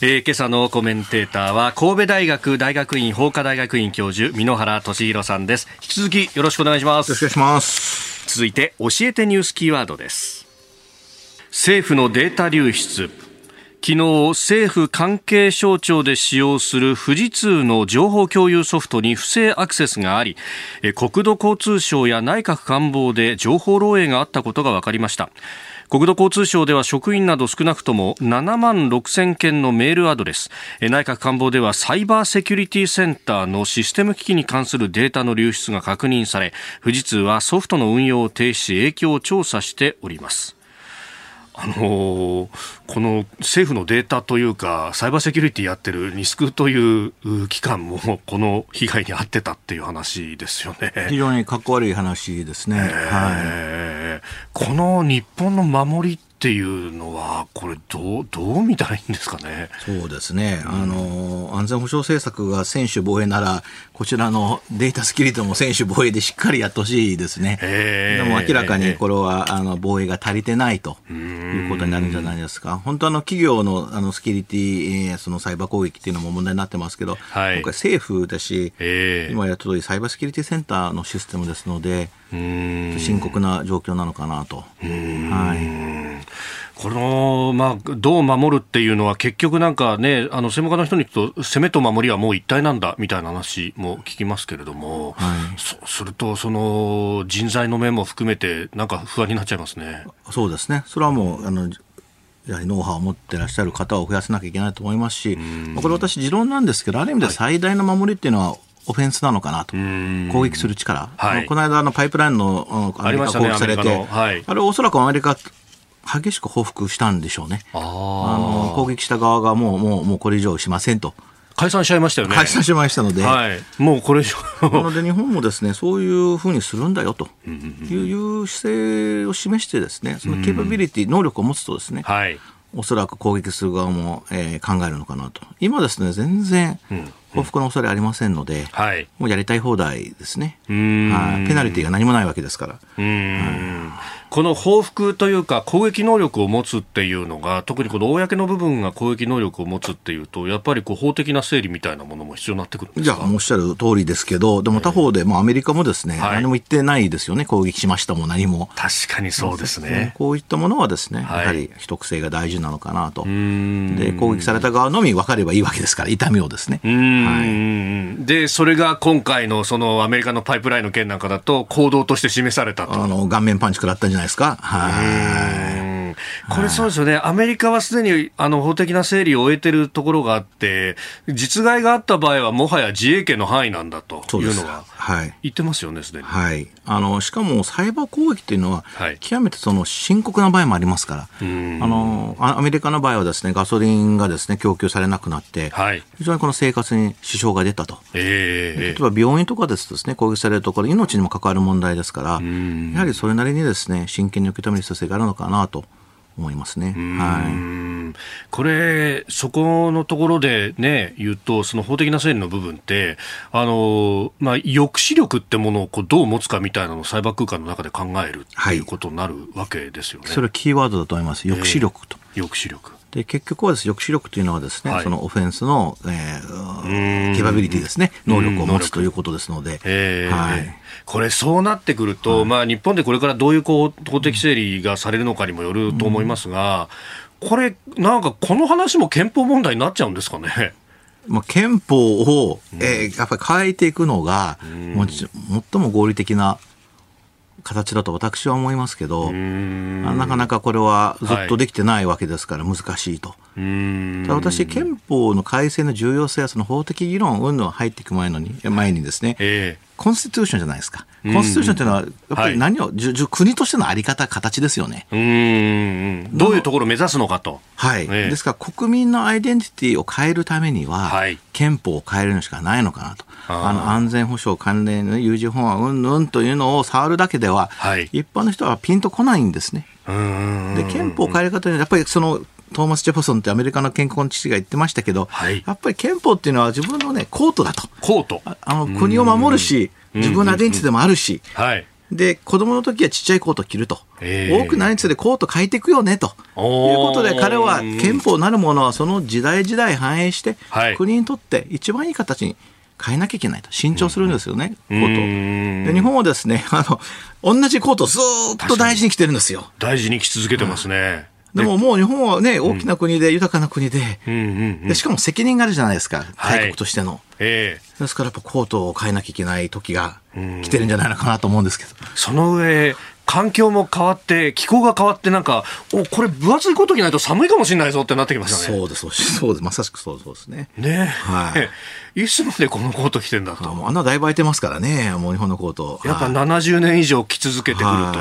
えー、今朝のコメンテーターは神戸大学大学院法科大学院教授箕原俊弘さんです。引き続きよろしくお願いします。よろしくお願いします。続いて教えてニュースキーワードです。政府のデータ流出。昨日政府関係省庁で使用する富士通の情報共有ソフトに不正アクセスがあり国土交通省や内閣官房で情報漏洩があったことが分かりました国土交通省では職員など少なくとも7万6000件のメールアドレス。内閣官房ではサイバーセキュリティセンターのシステム機器に関するデータの流出が確認され富士通はソフトの運用を停止し影響を調査しております。あのー、この政府のデータというか、サイバーセキュリティやってるニスクという機関も、この被害に遭ってたっていう話ですよね。非常にかっこ悪い話ですね。えー、はい、この日本の守りっていうのは、これどう、どう見たらいいんですかね？そうですね。あの、安全保障政策が専守防衛なら、こちらのデータスキリトも専守防衛でしっかりやってほしいですね。でも明らかにこれは、あの、防衛が足りてないということになるんじゃないですか。本当あの、企業の、あの、スキリティ、そのサイバー攻撃っていうのも問題になってますけど、はい、今回政府だし、今やっとりサイバーセキュリティセンターのシステムですので、深刻な状況なのかなと。はい。この、まあ、どう守るっていうのは結局なんかね、あの、専門家の人に言うと、攻めと守りはもう一体なんだ、みたいな話も聞きますけれども、はい、そうすると、その、人材の面も含めて、なんか不安になっちゃいますね。そうですね。それはもう、あの、やはりノウハウを持ってらっしゃる方を増やさなきゃいけないと思いますし、これ私持論なんですけど、ある意味で最大の守りっていうのは、オフェンスなのかなと、攻撃する力、はい、この間のパイプラインのアメリカ攻撃されて、あはい、あれ、おそらくアメリカ、激しく報復したんでしょうね、あの攻撃した側がもうもうもうこれ以上しませんと。解散しちゃいましたよね。解散しましたので、はい、もうこれ以上。なので日本もですねそういうふうにするんだよと。いう姿勢を示してですねそのケーパビリティ能力を持つとですね、はい、おそらく攻撃する側も、えー、考えるのかなと。今ですね全然報復の恐れありませんので、はい、もうやりたい放題ですね、はい、ペナルティが何もないわけですから。うんこの報復というか攻撃能力を持つっていうのが特にこの公の部分が攻撃能力を持つっていうとやっぱりこう法的な整理みたいなものも必要になってくるじゃあおっしゃる通りですけどでも他方で、もアメリカもですね、はい、何も言ってないですよね攻撃しましたも何も。確かにそうですね。こういったものはですね、はい、やはり秘匿性が大事なのかなと。で攻撃された側のみ分かればいいわけですから痛みをですね。はい、でそれが今回のそのアメリカのパイプラインの件なんかだと行動として示されたと。あの顔面パンチ食らったんじゃないですか？はい。これそうですよね、アメリカはすでにあの法的な整理を終えてるところがあって、実害があった場合はもはや自衛権の範囲なんだというのが言ってますよね、すでに。はい、あのしかもサイバー攻撃というのは、極めてその深刻な場合もありますから、あのアメリカの場合はですねガソリンがですね供給されなくなって、はい、非常にこの生活に支障が出たと、えー、例えば病院とかですとですね攻撃されるところ、命にも関わる問題ですから、やはりそれなりにですね真剣に受け止める必要性があるのかなと。思いますね。はい。これ、そこのところでね、言うと、その法的な整理の部分って、あの、まあ、抑止力ってものをこうどう持つかみたいなのをサイバー空間の中で考えるっていうことになるわけですよね。はい、それはキーワードだと思います。抑止力と。えー、抑止力。で結局はです、抑止力というのはですね、はい、そのオフェンスの、えー、ケバビリティですね、能力を持つということですので、はい、これ、そうなってくると、はい、まあ、日本でこれからどういうこう法的整理がされるのかにもよると思いますが、これ、なんかこの話も憲法問題になっちゃうんですかね？まあ、憲法を、えー、やっぱり変えていくのが、も最も合理的な形だと私は思いますけど、なかなかこれはずっとできてないわけですから難しいと。ただ私、憲法の改正の重要性はその法的議論、うんぬん入っていく前のに前にですね、えー、コンスティテューションじゃないですか。コンスティテューションというのは、やっぱり何を、はい、国としてのあり方、形ですよね。うんどういうところを目指すのかと。はい、えー、ですから、国民のアイデンティティを変えるためには、はい、憲法を変えるのしかないのかなと。あの安全保障関連の有事法案うんぬんというのを触るだけでは、はい、一般の人はピンとこないんですね。で憲法変える方にやっぱりそのトーマス・ジェファソンってアメリカの健康の父が言ってましたけど、はい、やっぱり憲法っていうのは自分のねコートだと。コート。あの国を守るし自分のアイデンティティでもあるし、はい、で子供の時はちっちゃいコート着ると、えー、多くなりつつでコート変えていくよねと。いうことで彼は憲法なるものはその時代時代反映して、はい、国にとって一番いい形に変えなきゃいけないと。慎重するんですよね、コート。で日本はですねあの同じコートをずっと大事に着てるんですよ。大事に着続けてますね、でももう日本はね、大きな国で、豊かな国で、でしかも責任があるじゃないですか、大国としての。はいえー、ですからやっぱコートを変えなきゃいけない時が来てるんじゃないのかなと思うんですけど。その上、環境も変わって、気候が変わって、なんか、おこれ、分厚いコート着ないと寒いかもしれないぞってなってきましたね。そうです、そうです、まさしくそうですね。ねはい。いつまでこのコート着てんだと。あんなだいぶ空いてますからね、もう日本のコート。やっぱ70年以上着続けてくると。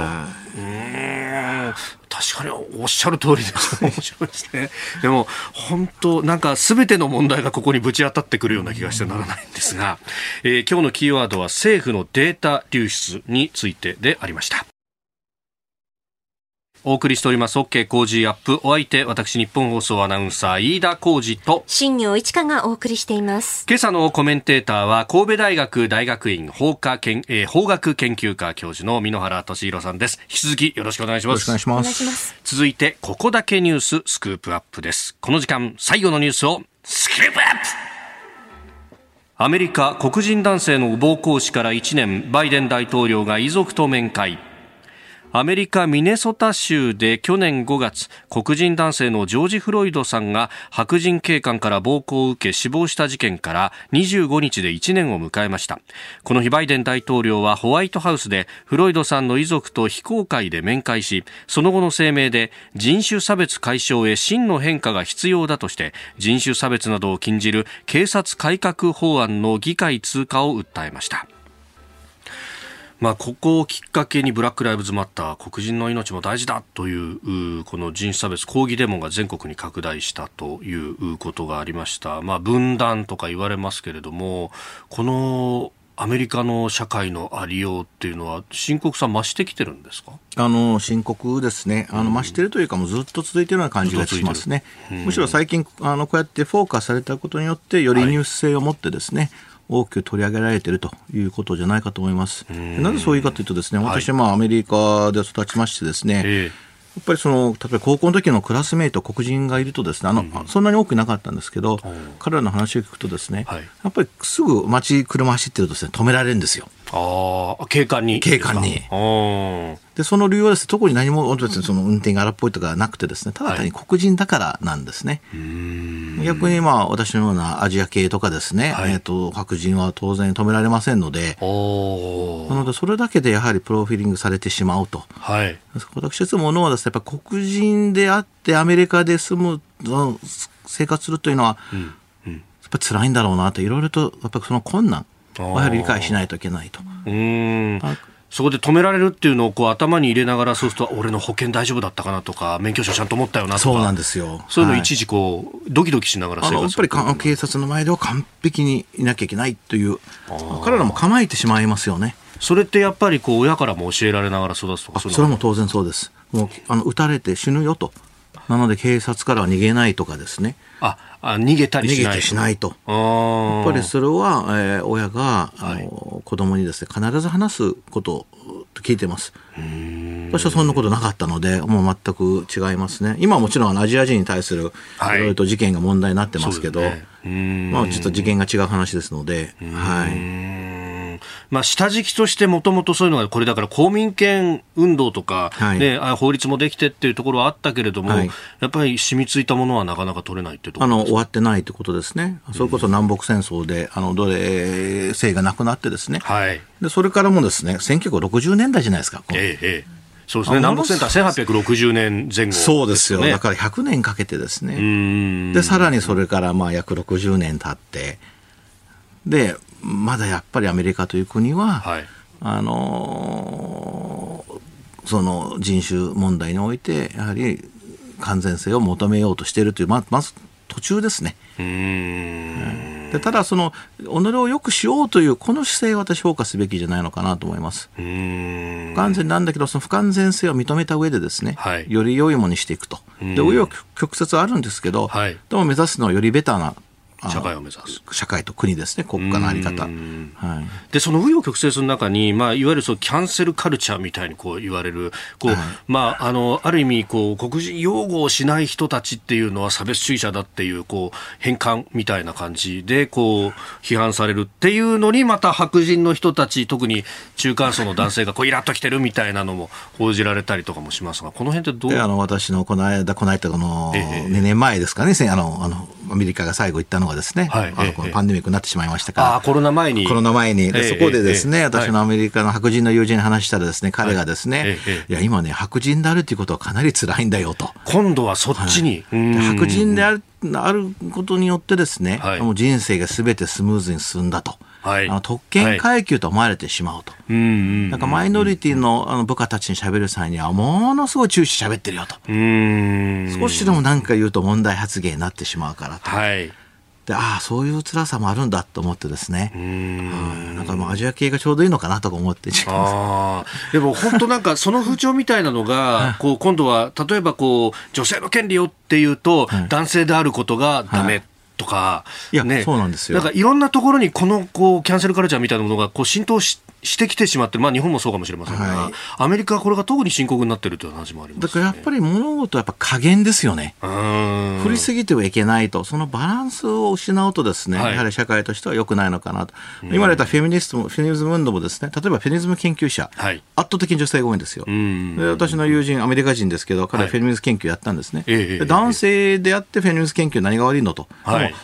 うん確かにおっしゃる通りです。面白いですね。でも、本当なんか全ての問題がここにぶち当たってくるような気がしてならないんですが、えー、今日のキーワードは政府のデータ流出についてでありました。お送りしております OK 工事アップ。お相手私日本放送アナウンサー飯田浩二と新業一華がお送りしています。今朝のコメンテーターは神戸大学大学院法科研、えー、法学研究科教授の箕原俊弘さんです。引き続きよろしくお願いします。よろしくお願いします。続いてここだけニューススクープアップです。この時間最後のニュースをスクープアップ!アメリカ黒人男性の暴行死から1年バイデン大統領が遺族と面会アメリカ・ミネソタ州で去年5月黒人男性のジョージ・フロイドさんが白人警官から暴行を受け死亡した事件から25日で1年を迎えました。この日バイデン大統領はホワイトハウスでフロイドさんの遺族と非公開で面会しその後の声明で人種差別解消へ真の変化が必要だとして人種差別などを禁じる警察改革法案の議会通過を訴えました。まあ、ここをきっかけにブラック・ライブズ・マッター黒人の命も大事だというこの人種差別抗議デモが全国に拡大したということがありました、まあ、分断とか言われますけれどもこのアメリカの社会のありようっていうのは深刻さ増してきてるんですか？あの深刻ですね。あの、増してるというかもうずっと続いてるような感じがしますね、むしろ最近あのこうやってフォーカスされたことによってよりニュース性を持ってですね、はい大きく取り上げられているということじゃないかと思います。なぜそういうかというとですね、私はまあアメリカで育ちましてですね、やっぱりその例えば高校の時のクラスメート黒人がいるとですねあの、うん、そんなに多くなかったんですけど、彼らの話を聞くとですね、はい、やっぱりすぐ街車走ってるとですね止められるんですよ。ああ警官に警官に。で、その理由はですね、特に何も、別にその運転が荒っぽいとかなくてですね、ただ単に黒人だからなんですね。はい、逆にまあ、私のようなアジア系とかですね、はい、えっ、と、白人は当然止められませんので、なので、それだけでやはりプロフィーリングされてしまうと。はい。私いつものはですね、やっぱ黒人であってアメリカで住む、生活するというのは、うんうん、やっぱり辛いんだろうなと、いろいろと、やっぱりその困難やはり理解しないといけないと。うんそこで止められるっていうのをこう頭に入れながら、そうすると、俺の保険大丈夫だったかなとか、免許証ちゃんと持ったよなとか、そうなんですよ。そういうの一時こう、ドキドキしながら生活やっぱり警察の前では完璧にいなきゃいけないという、彼らも構えてしまいますよね。それってやっぱりこう親からも教えられながら育つとかそれも当然そうです。もうあの撃たれて死ぬよと。なので警察からは逃げないとかですね。ああ逃げたりしない逃げてしないと。やっぱりそれは、えー、親が、あの子供にですね必ず話すことと聞いてます。私はそんなことなかったので、もう全く違いますね。今はもちろんアジア人に対するい。ろいろと事件が問題になってますけど、はいね、まあちょっと次元が違う話ですので、はい。まあ、下敷きとしてもともとそういうのが、これだから公民権運動とか、ね、はい、法律もできてっていうところはあったけれども、はい、やっぱり染みついたものはなかなか取れないっていうところあの終わってないってことですね、それこそ南北戦争で、あの奴隷制がなくなってですね、はい、でそれからもですね1960年代じゃないですか。ええええ。そうですね、南北センター1860年前後、ね、そうですよ、だから100年かけてですね、でさらにそれからまあ約60年経って、でまだやっぱりアメリカという国は、はい、あのその人種問題においてやはり完全性を求めようとしているというままず途中ですね。でただその己を良くしようというこの姿勢を私評価すべきじゃないのかなと思います。不完全なんだけどその不完全性を認めた上でですね、はい、より良いものにしていくと。で紆余曲折あるんですけど、はい、でも目指すのはよりベターな社会を目指す。社会と国ですね、国家の在り方。はい、で、その紆余曲折の中に、まあ、いわゆるそうキャンセルカルチャーみたいにこう言われる、こう、はい、まあ、あの、ある意味、こう、黒人擁護をしない人たちっていうのは差別主義者だっていう、こう、変換みたいな感じで、こう、批判されるっていうのに、また白人の人たち、特に中間層の男性がこう、イラッときてるみたいなのも報じられたりとかもしますが、この辺ってどう？あの、私のこの間、この間、この、2年前ですかね、あの、あの、アメリカが最後言ったのがですね、はい、あのこのパンデミックになってしまいましたから、あコロナ前に。コロナ前に。でそこでですね、私のアメリカの白人の友人に話したらですね、彼がですね、いや、今ね、白人であるということはかなり辛いんだよと。今度はそっちに。白人であるあることによってですね、もう人生がすべてスムーズに進んだと。はい、あの特権階級と思われてしまうと。はい、なんかマイノリティのあの部下たちに喋る際には、ものすごい注視喋ってるよと。少しでも何か言うと問題発言になってしまうからと。はいでああそういう辛さもあるんだと思ってですね。うん。なんかもうアジア系がちょうどいいのかなとか思ってあでも本当なんかその風潮みたいなのがこう今度は例えばこう女性の権利をっていうと、男性であることがダメ、とか、いや、ね、そうなんですよ。なんかいろんなところにこのこうキャンセルカルチャーみたいなものがこう浸透ししてきてしまって、まあ、日本もそうかもしれませんが、はい、アメリカはこれが特に深刻になっているという話もあります、ね、だからやっぱり物事はやっぱ加減ですよね。振りすぎてはいけないと、そのバランスを失うとですね、はい、やはり社会としては良くないのかなと。今言われたフェミニストも、フェミニズム運動もですね、例えばフェミニズム研究者、はい、圧倒的に女性が多いんですよ。で私の友人、アメリカ人ですけど、彼はフェミニズム研究やったんですね。はい、男性であってフェミニズム研究何が悪いのと。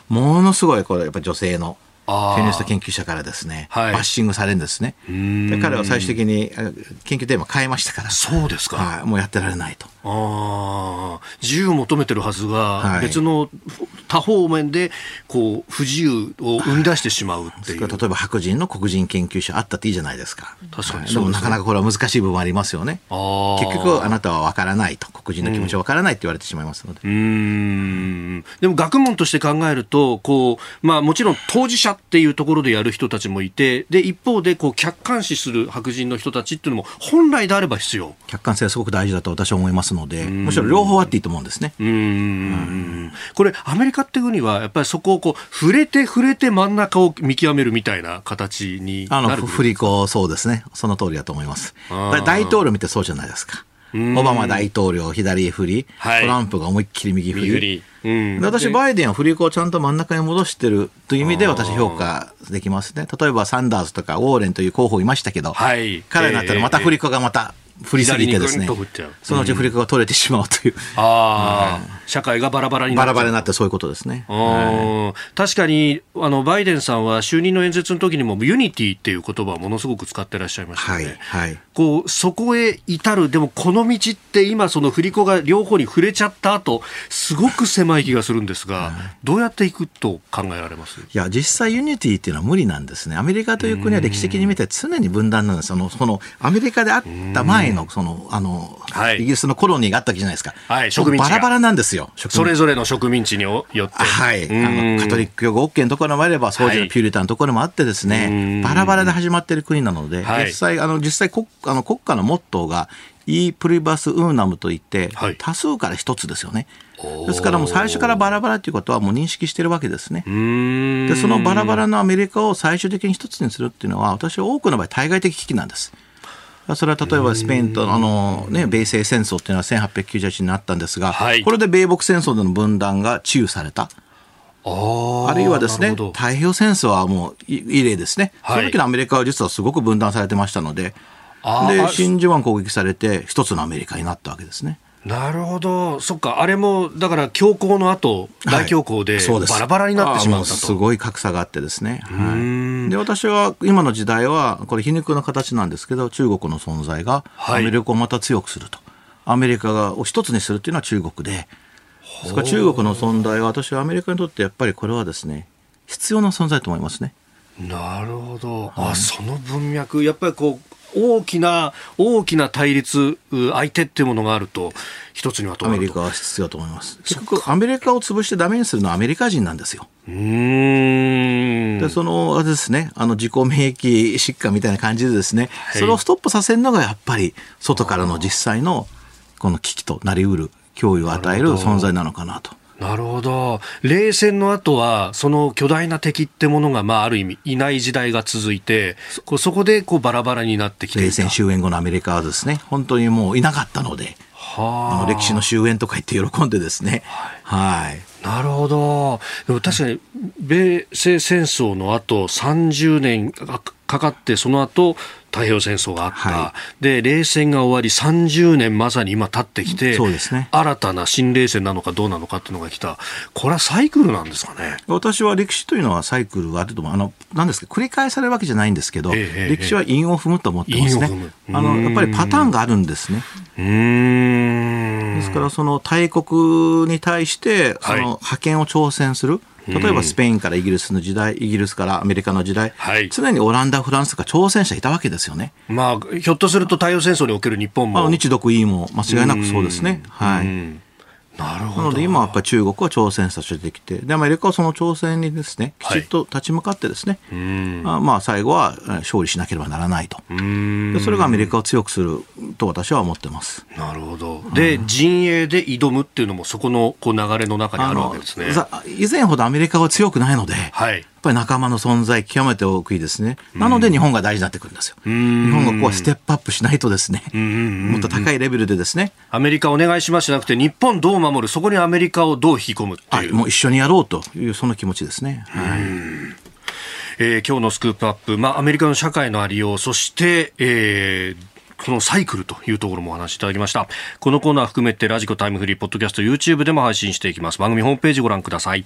ものすごいこれやっぱ女性のフェミニスト研究者からですね、はい、バッシングされるんですね。で彼は最終的に研究テーマ変えましたから。そうですか。はい、もうやってられないと。ああ、自由を求めてるはずが、別の多方面でこう不自由を生み出してしまうっていう。例えば白人の黒人研究者あったっていいじゃないですか。確かに、でもなかなかこれは難しい部分ありますよね。結局あなたは分からないと黒人の気持ちは分からないって言われてしまいますので。うんでも学問として考えるとこう、まあ、もちろん当事者っていうところでやる人たちもいてで一方でこう客観視する白人の人たちっていうのも本来であれば必要。客観性はすごく大事だと私は思いますのでむしろ両方あっていいと思うんですね。うん、これアメリカって国はやっぱりそこをこう触れて触れて真ん中を見極めるみたいな形にあの振り子そうですね。その通りだと思います。大統領見てそうじゃないですかオバマ大統領左振り、はい、トランプが思いっきり右振り。うん、私、バイデンは振り子をちゃんと真ん中に戻してるという意味で私評価できますね。例えばサンダースとかウォーレンという候補いましたけど、はい、彼になったらまた振り子がまた振りすぎてですね、そのうち振り子が取れてしまうという。ああ、社会がバラバラにバラバラになってそういうことですね。はい、確かに、あの、バイデンさんは就任の演説の時にも unity っていう言葉をものすごく使ってらっしゃいましたね。はい。はい、こう、そこへ至る、でもこの道って今その振り子が両方に触れちゃった後、すごく狭い気がするんですが、はい、どうやっていくと考えられます？いや、実際 unity っていうのは無理なんですね。アメリカという国は歴史的に見て常に分断なんです。その、その、アメリカであった前の、その、あの、はい、イギリスのコロニーがあったわけじゃないですか。はい、植民地バラバラなんですよ。それぞれの植民地によって。はい。あの、カトリック教が OK のところもあれば、当時のピューリタンのところもあってですね、バラバラで始まっている国なので、実際、あの、実際国、あの、国家のモットーが、イープリバスウーナムといって、多数から一つですよね。ですからもう最初からバラバラということはもう認識してるわけですね。で、そのバラバラのアメリカを最終的に一つにするっていうのは、私は多くの場合対外的危機なんです。それは例えばスペインとあの、ね、米西戦争っていうのは1898年になったんですが、はい、これで米北戦争での分断が治癒された。あるいはですね、太平洋戦争はもう異例ですね、はい、その時のアメリカは実はすごく分断されてましたので、で真珠湾攻撃されて、一つのアメリカになったわけですね。なるほど、そっか、あれもだから強行の後、大恐慌でバラバラになってしまったと、はい、すごい格差があってですね、はい、で私は今の時代は、これ、皮肉の形なんですけど、中国の存在がアメリカをまた強くすると、はい、アメリカがを一つにするっていうのは中国で、ですから中国の存在は、私はアメリカにとってやっぱりこれはですね、必要な存在と思いますね。なるほど、あその文脈、やっぱりこう大きな、大きな対立、相手っていうものがあると、一つにはアメリカは必要だと思います。結局、アメリカを潰してダメにするのはアメリカ人なんですよ。うん。で、その、あれですね、あの、自己免疫疾患みたいな感じでですね、はい、それをストップさせるのがやっぱり、外からの実際の、この危機となりうる脅威を与える存在なのかなと。なるほど。冷戦の後は、その巨大な敵ってものが、まあ、ある意味、いない時代が続いて、そそこで、こう、バラバラになってきて冷戦終焉後のアメリカはですね、本当にもういなかったので、はあ、の歴史の終焉とか言って喜んでですね、はい。はいなるほど。でも確かに、米西戦争の後、30年かかって、その後、太平洋戦争があった、はい、で冷戦が終わり30年まさに今経ってきて、そうですね、新たな新冷戦なのかどうなのかっていうのが来た、これはサイクルなんですかね？私は歴史というのはサイクルがあると思う、あのなんですか、繰り返されるわけじゃないんですけど、ええ、歴史は因を踏むと思ってますね、あのやっぱりパターンがあるんですね。うん。ですから、その大国に対して、その覇権を挑戦する。はい例えばスペインからイギリスの時代、イギリスからアメリカの時代、はい、常にオランダ、フランスとか挑戦者いたわけですよね。まあ、ひょっとすると太陽戦争における日本も。日独伊も間違いなくそうですね。はい。なるほど。なので今はやっぱり中国は挑戦させてきてでアメリカはその挑戦にですねきちっと立ち向かってですね、はい、まあ最後は勝利しなければならないと。でそれがアメリカを強くすると私は思ってます。なるほど。で、陣営で挑むっていうのもそこのこう流れの中にあるわけですね。以前ほどアメリカは強くないので、はい、ぱり仲間の存在、極めて大きいですね。なので日本が大事になってくるんですよ。日本がここはステップアップしないとですね、もっと高いレベルでですね。アメリカお願いしますじゃなくて、日本どう守る、そこにアメリカをどう引き込むっていう。もう一緒にやろうという、その気持ちですね。はい。えー、今日のスクープアップ、まあ、アメリカの社会のありよう、そして、えー、このサイクルというところもお話しいただきました。このコーナー含めてラジコタイムフリー、ポッドキャスト、YouTube でも配信していきます。番組ホームページご覧ください。